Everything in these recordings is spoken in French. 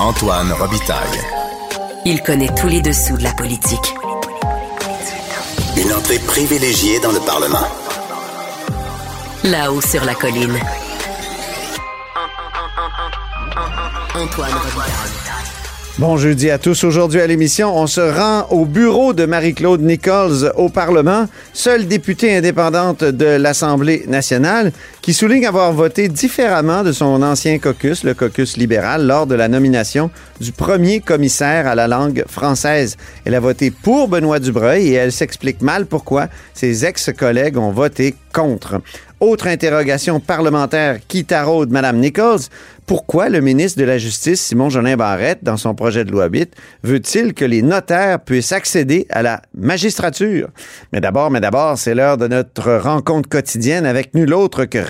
Antoine Robitaille. Il connaît tous les dessous de la politique. Une entrée privilégiée dans le Parlement. Là-haut sur la colline. Antoine Robitaille. Bon jeudi à tous. Aujourd'hui à l'émission, on se rend au bureau de Marie-Claude Nichols au Parlement, seule députée indépendante de l'Assemblée nationale, qui souligne avoir voté différemment de son ancien caucus, le caucus libéral, lors de la nomination du premier commissaire à la langue française. Elle a voté pour Benoît Dubreuil et elle s'explique mal pourquoi ses ex-collègues ont voté contre. Autre interrogation parlementaire qui taraude Mme Nichols. Pourquoi le ministre de la Justice, Simon Jolin Barrette, dans son projet de loi BIT, veut-il que les notaires puissent accéder à la magistrature? Mais d'abord, mais d'abord, c'est l'heure de notre rencontre quotidienne avec nul autre que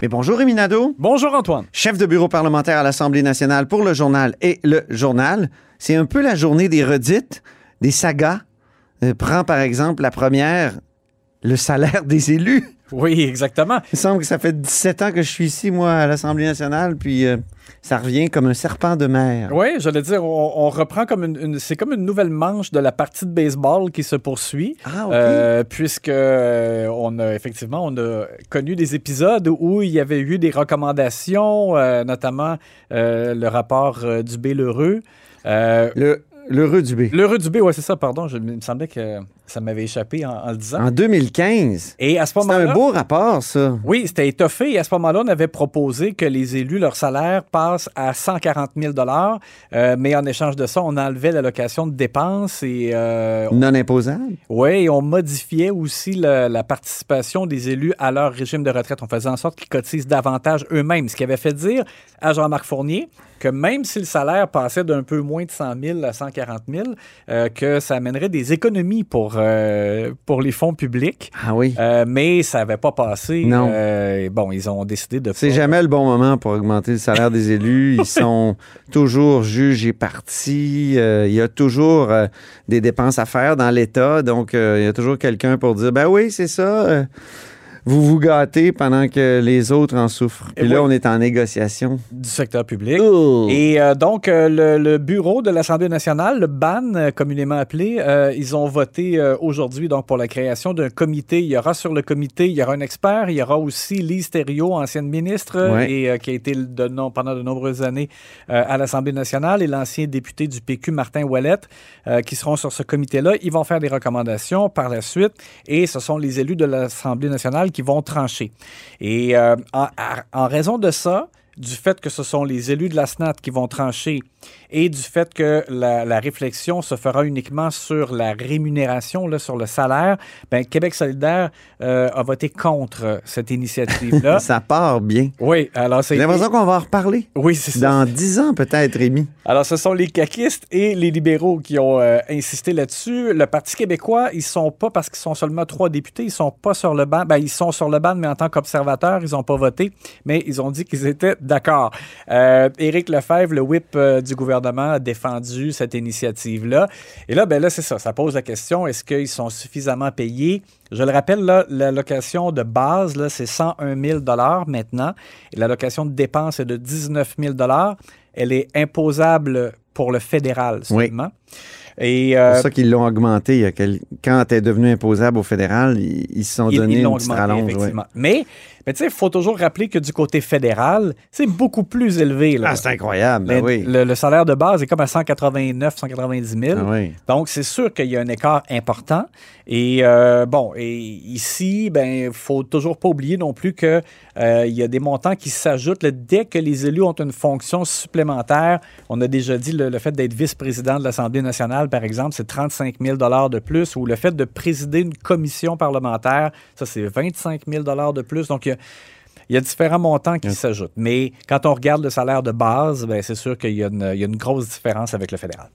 Mais bonjour Rémi Nadeau. Bonjour, Antoine. chef de bureau parlementaire à l'Assemblée nationale pour le journal et le journal. C'est un peu la journée des redites, des sagas. Euh, prends par exemple la première, le salaire des élus. Oui, exactement. Il me semble que ça fait 17 ans que je suis ici, moi, à l'Assemblée nationale, puis euh, ça revient comme un serpent de mer. Oui, j'allais dire, on, on reprend comme une, une- c'est comme une nouvelle manche de la partie de baseball qui se poursuit. Ah, OK. Euh, puisque euh, on a effectivement on a connu des épisodes où il y avait eu des recommandations, notamment le rapport du Lheureux. Euh, Le, l'heureux du B. L'heureux du B, ouais, c'est ça, pardon. Je, il me semblait que ça m'avait échappé en, en le disant. En 2015. Et à ce C'est moment-là. un beau rapport, ça. Oui, c'était étoffé. Et à ce moment-là, on avait proposé que les élus, leur salaire passe à 140 000 euh, mais en échange de ça, on enlevait l'allocation de dépenses et euh, Non imposable? ouais, et on modifiait aussi la participation des élus à leur régime de retraite. On faisait en sorte qu'ils cotisent davantage eux-mêmes, ce qui avait fait dire à Jean-Marc Fournier que même si le salaire passait d'un peu moins de 100 000 à 140 000, euh, que ça amènerait des économies pour, euh, pour les fonds publics. Ah oui. Euh, mais ça n'avait pas passé. Non. Euh, bon, ils ont décidé de. C'est pas- jamais le bon moment pour augmenter le salaire des élus. Ils sont toujours juges et partis. Il y a toujours des dépenses à faire dans l'État. Donc, il y a toujours quelqu'un pour dire, ben oui, c'est ça. Vous vous gâtez pendant que les autres en souffrent. Et là, oui. on est en négociation. du secteur public. Oh. Et euh, donc, euh, le, le bureau de l'Assemblée nationale, le BAN, euh, communément appelé, euh, ils ont voté aujourd'hui donc pour la création d'un comité. Il y aura sur le comité, il y aura un expert, il y aura aussi Lise Thériault, ancienne ministre, Ouais. et euh, qui a été de, nom- pendant de nombreuses années euh, à l'Assemblée nationale, et l'ancien député du PQ, Martin Ouellette, euh, qui seront sur ce comité-là. Ils vont faire des recommandations par la suite, et ce sont les élus de l'Assemblée nationale qui vont trancher. Et euh, en raison de ça, du fait que ce sont les élus de la SNAT qui vont trancher et du fait que la, la réflexion se fera uniquement sur la rémunération, là, sur le salaire, ben, Québec solidaire euh, a voté contre cette initiative-là. Ça part bien. oui, alors c'est... J'ai l'impression qu'on va en reparler. Oui, c'est ça. Dans dix ans, peut-être, Rémi. Alors, ce sont les caquistes et les libéraux qui ont euh, insisté là-dessus. Le Parti québécois, ils sont pas, parce qu'ils sont seulement trois députés, ils sont pas sur le banc. Ben, ils sont sur le banc, mais en tant qu'observateurs, ils ont pas voté, mais ils ont dit qu'ils étaient d'accord. Euh, Éric Lefebvre, le whip euh, du gouvernement, a défendu cette initiative-là. Et là, ben là, c'est ça. Ça pose la question, est-ce qu'ils sont suffisamment payés? Je le rappelle, là, l'allocation de base, là, c'est 101 000 maintenant. Et l'allocation de dépense est de 19 000 Elle est imposable pour le fédéral Oui. seulement. Et C'est euh, pour ça qu'ils l'ont augmenté. Il y a quel- Quand elle est devenue imposable au fédéral, ils, se sont donné ils une petite rallonge. ouais. Mais, mais tu sais, il faut toujours rappeler que du côté fédéral, c'est beaucoup plus élevé. Là. Ah, c'est incroyable. ben Le- oui. le, le salaire de base est comme à 189, 190 000. Ah oui. Donc, c'est sûr qu'il y a un écart important. Et euh, bon, et ici, ben, faut toujours pas oublier non plus que euh, il y a des montants qui s'ajoutent dès que les élus ont une fonction supplémentaire. On a déjà dit le, le fait d'être vice-président de l'Assemblée nationale, par exemple, c'est 35 000 de plus, ou le fait de présider une commission parlementaire, ça c'est 25 000 de plus. Donc, il y a- il y a différents montants qui s'ajoutent. Mais quand on regarde le salaire de base, ben, c'est sûr qu'il y a une grosse différence avec le fédéral.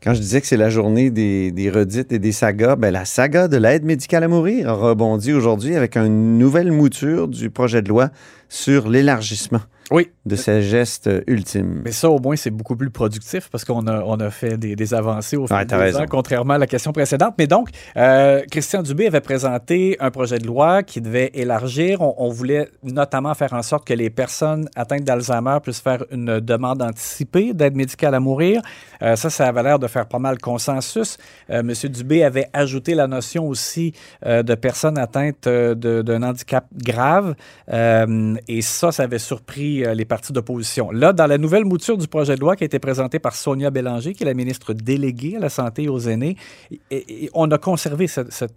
Quand je disais que c'est la journée des, des redites et des sagas, ben la saga de l'aide médicale à mourir a rebondi aujourd'hui avec une nouvelle mouture du projet de loi sur l'élargissement Oui. de ces gestes ultimes. Mais ça, au moins, c'est beaucoup plus productif parce qu'on a, on a fait des, des avancées au fil Ouais, des raison. ans, contrairement à la question précédente. Mais donc, euh, Christian Dubé avait présenté un projet de loi qui devait élargir. On, on voulait notamment faire en sorte que les personnes atteintes d'Alzheimer puissent faire une demande anticipée d'aide médicale à mourir. Euh, ça, ça avait l'air de faire pas mal consensus. Euh, Monsieur Dubé avait ajouté la notion aussi de personnes atteintes d'un handicap grave. Euh, et ça, ça avait surpris euh, les partis d'opposition. Là, dans la nouvelle mouture du projet de loi qui a été présentée par Sonia Bélanger, qui est la ministre déléguée à la santé et aux aînés, on a conservé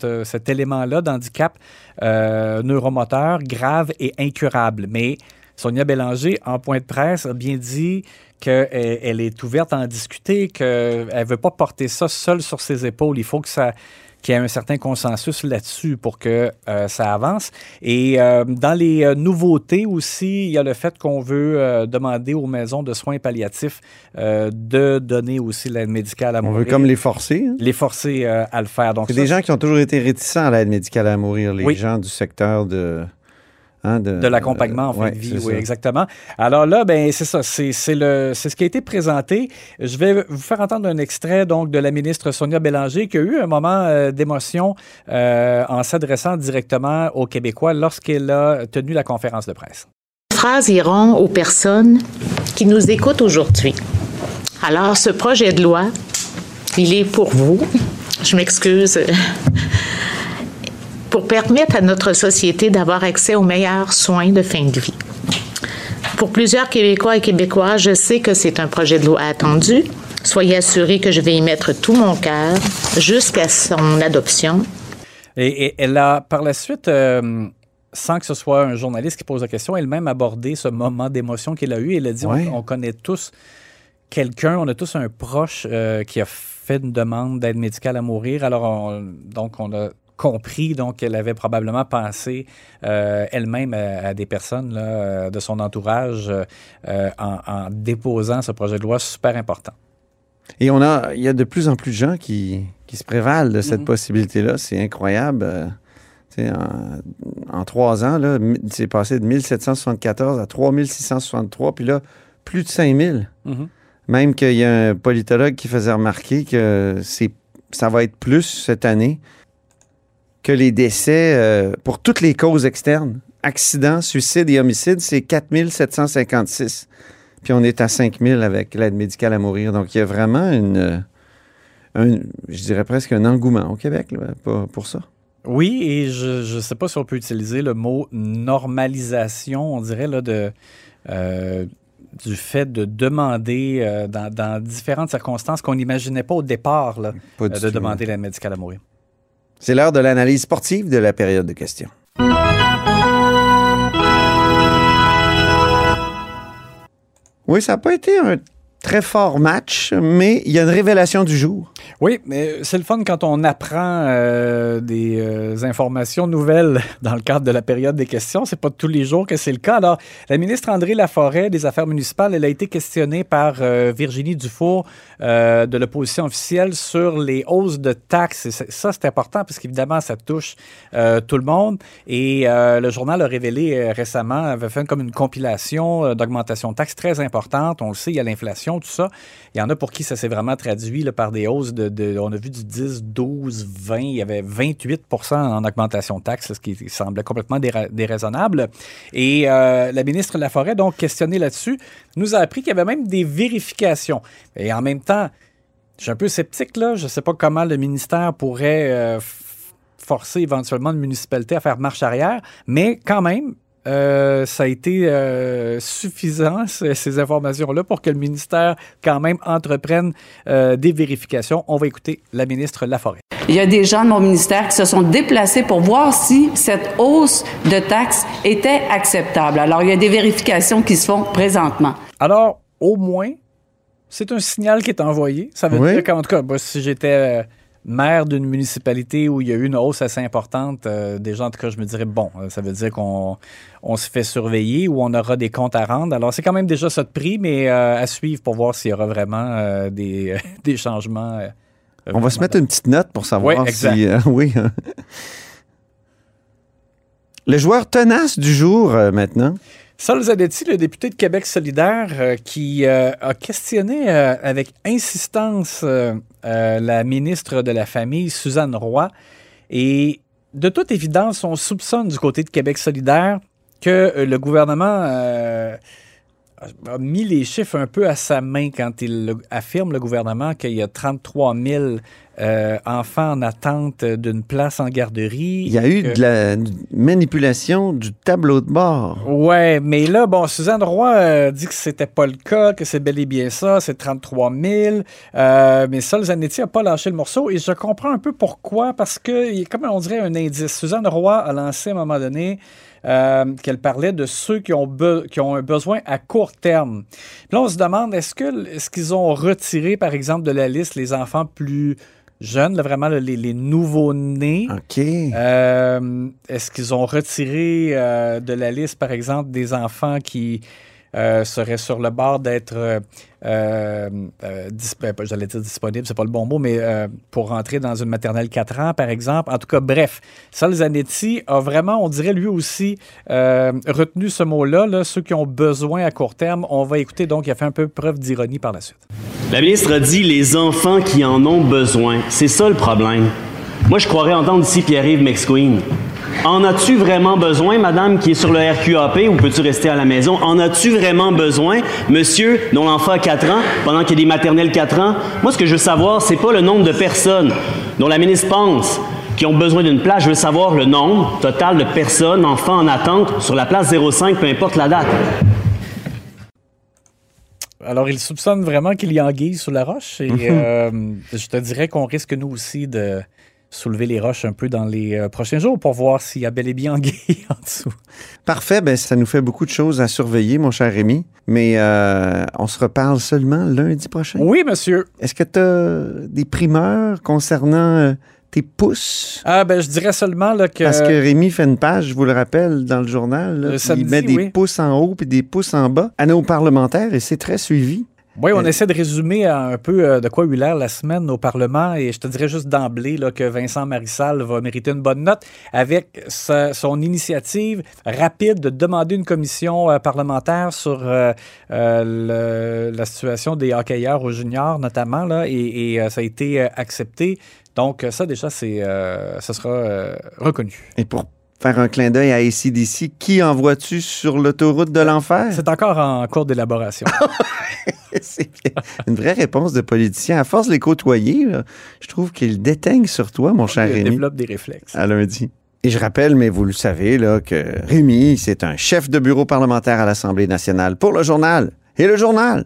euh, cet élément-là d'handicap euh, neuromoteur grave et incurable. Mais Sonia Bélanger, en point de presse, a bien dit qu'elle elle est ouverte à en discuter, qu'elle ne veut pas porter ça seule sur ses épaules. Il faut que ça qu'il y ait un certain consensus là-dessus pour que euh, ça avance. Et euh, dans les euh, nouveautés aussi, il y a le fait qu'on veut euh, demander aux maisons de soins palliatifs euh, de donner aussi l'aide médicale à On mourir. veut comme les forcer. hein? les forcer euh, à le faire. Donc C'est des gens qui ont toujours été réticents à l'aide médicale à mourir, les Oui. gens du secteur de... hein, de l'accompagnement en fin ouais, de vie, oui, ça. exactement. Alors là, ben c'est ça, c'est c'est le c'est ce qui a été présenté. Je vais vous faire entendre un extrait donc de la ministre Sonia Bélanger qui a eu un moment euh, d'émotion euh, en s'adressant directement aux Québécois lorsqu'elle a tenu la conférence de presse. phrases iront aux personnes qui nous écoutent aujourd'hui. Alors, ce projet de loi, il est pour vous. Je m'excuse. Pour permettre à notre société d'avoir accès aux meilleurs soins de fin de vie. Pour plusieurs Québécois et Québécois, je sais que c'est un projet de loi attendu. Soyez assurés que je vais y mettre tout mon cœur jusqu'à son adoption. Et, et elle a par la suite, euh, sans que ce soit un journaliste qui pose la question, elle-même abordé ce moment d'émotion qu'elle a eu. Elle a dit Ouais. on, on connaît tous quelqu'un, on a tous un proche euh, qui a fait une demande d'aide médicale à mourir. Alors, on- donc, on a compris donc qu'elle avait probablement pensé euh, elle-même à, à des personnes là, euh, de son entourage euh, euh, en, en déposant ce projet de loi super important. Et on a, il y a de plus en plus de gens qui, qui se prévalent de cette Mhm. possibilité-là. C'est incroyable. Euh, en, en trois ans, c'est passé de 1774 à 3663, puis là, plus de 5000. Mhm. Même qu'il y a un politologue qui faisait remarquer que ça va être plus cette année que les décès euh, pour toutes les causes externes. Accidents, suicides et homicides, c'est 4756. Puis on est à 5000 avec l'aide médicale à mourir. Donc il y a vraiment une, euh, un- je dirais presque un engouement au Québec là, pour, pour ça. Oui, et je ne sais pas si on peut utiliser le mot normalisation, on dirait, là, de, euh, du fait de demander euh, dans, dans différentes circonstances qu'on n'imaginait pas au départ là, Pas euh, du de tout, demander l'aide médicale à mourir. C'est l'heure de l'analyse sportive de la période de questions. Oui, ça n'a pas été un très fort match, mais il y a une révélation du jour. Oui, mais c'est le fun quand on apprend euh, des euh, informations nouvelles dans le cadre de la période des questions. C'est pas tous les jours que c'est le cas. Alors, la ministre André Laforêt des Affaires municipales, elle a été questionnée par euh, Virginie Dufour de l'opposition officielle sur les hausses de taxes. Et ça, c'est important parce qu'évidemment, ça touche tout le monde. Et le journal a révélé récemment, avait fait comme une compilation d'augmentation de taxes très importante. On le sait, il y a l'inflation, tout ça. Il y en a pour qui ça s'est vraiment traduit par des hausses de, de- On a vu du 10, 12, 20. Il y avait 28 en augmentation de taxes, ce qui semblait complètement déra- déraisonnable. Et euh, la ministre Laforêt, donc questionnée là-dessus, nous a appris qu'il y avait même des vérifications. Et en même temps, je suis un peu sceptique, là. Je ne sais pas comment le ministère pourrait euh, forcer éventuellement une municipalité à faire marche arrière, mais quand même, euh, ça a été euh, suffisant, ces informations-là, pour que le ministère, quand même, entreprenne euh, des vérifications. On va écouter la ministre Laforêt. Il y a des gens de mon ministère qui se sont déplacés pour voir si cette hausse de taxes était acceptable. Alors, il y a des vérifications qui se font présentement. Alors, au moins, c'est un signal qui est envoyé. Ça veut Oui. dire qu'en tout cas, si j'étais euh, maire d'une municipalité où il y a eu une hausse assez importante, euh, déjà, en tout cas, je me dirais, bon, euh, ça veut dire qu'on on se fait surveiller ou on aura des comptes à rendre. Alors, c'est quand même déjà ça de prix, mais euh, à suivre pour voir s'il y aura vraiment euh, des, des changements. On va se mettre une petite note pour savoir Oui, si. euh, oui. hein. Le joueur tenace du jour maintenant. Sol Zanetti, le député de Québec solidaire, euh, qui euh, a questionné euh, avec insistance la ministre de la Famille, Suzanne Roy. Et de toute évidence, on soupçonne du côté de Québec solidaire que le gouvernement a mis les chiffres un peu à sa main quand il affirme, le gouvernement, qu'il y a 33 000 euh, enfants en attente d'une place en garderie. Il y a eu que- de la manipulation du tableau de bord. Ouais, mais là, bon, Suzanne Roy euh, dit que c'était pas le cas, que c'est bel et bien ça, c'est 33 000. Euh, mais Sol Zanetti n'a pas lâché le morceau et je comprends un peu pourquoi, parce que, a comme on dirait un indice. Suzanne Roy a lancé à un moment donné euh, qu'elle parlait de ceux qui ont, qui ont un besoin à court terme. Puis là, on se demande, est-ce qu'ils ont retiré, par exemple, de la liste les enfants plus jeunes, là, vraiment là, les, les nouveaux-nés? OK. Euh, Est-ce qu'ils ont retiré euh, de la liste, par exemple, des enfants qui euh, seraient sur le bord d'être, euh, euh, euh, ben, j'allais dire disponibles, c'est pas le bon mot, mais pour rentrer dans une maternelle 4 ans, par exemple. En tout cas, bref, Sol Zanetti a vraiment, on dirait lui aussi, retenu ce mot-là, là, ceux qui ont besoin à court terme. On va écouter, donc, il a fait un peu preuve d'ironie par la suite. La ministre a dit les enfants qui en ont besoin. C'est ça le problème. Moi, je croirais entendre ici Pierre-Yves McSqueen. En as-tu vraiment besoin, madame qui est sur le RQAP, ou peux-tu rester à la maison? En as-tu vraiment besoin, monsieur dont l'enfant a 4 ans, pendant qu'il y a des maternelles 4 ans? Moi, ce que je veux savoir, c'est pas le nombre de personnes dont la ministre pense qui ont besoin d'une place. Je veux savoir le nombre total de personnes, enfants en attente sur la place 05, peu importe la date. Alors, il soupçonne vraiment qu'il y a anguille sous la roche. Et euh, je te dirais qu'on risque, nous aussi, de soulever les roches un peu dans les euh, prochains jours pour voir s'il y a bel et bien anguille en dessous. Parfait, ben ça nous fait beaucoup de choses à surveiller, mon cher Rémi. Mais euh, on se reparle seulement lundi prochain. Oui, monsieur. Est-ce que tu as des primeurs concernant euh, tes pouces? Ah, ben, je dirais seulement là, que. Parce que Rémi fait une page, je vous le rappelle, dans le journal. là, Le puis samedi, il met des oui. pouces en haut puis des pouces en bas à nos parlementaires et c'est très suivi. Oui, on Euh, essaie de résumer un peu euh, de quoi a eu l'air la semaine au Parlement et je te dirais juste d'emblée que Vincent Marissal va mériter une bonne note avec sa- son initiative rapide de demander une commission euh, parlementaire sur euh, euh, le- la situation des hockeyeurs aux juniors notamment là, et, et, ça a été accepté. Donc ça déjà, c'est, euh, ça sera reconnu. Et pour faire un clin d'œil à ACDC, qui envoies-tu sur l'autoroute de l'enfer? C'est encore en cours d'élaboration. C'est bien. une vraie réponse de politicien. À force de les côtoyer, là, je trouve qu'ils déteignent sur toi, mon cher Il Rémi. développe des réflexes. À lundi. Et je rappelle, mais vous le savez, là, que Rémi, c'est un chef de bureau parlementaire à l'Assemblée nationale pour le journal. Et le journal,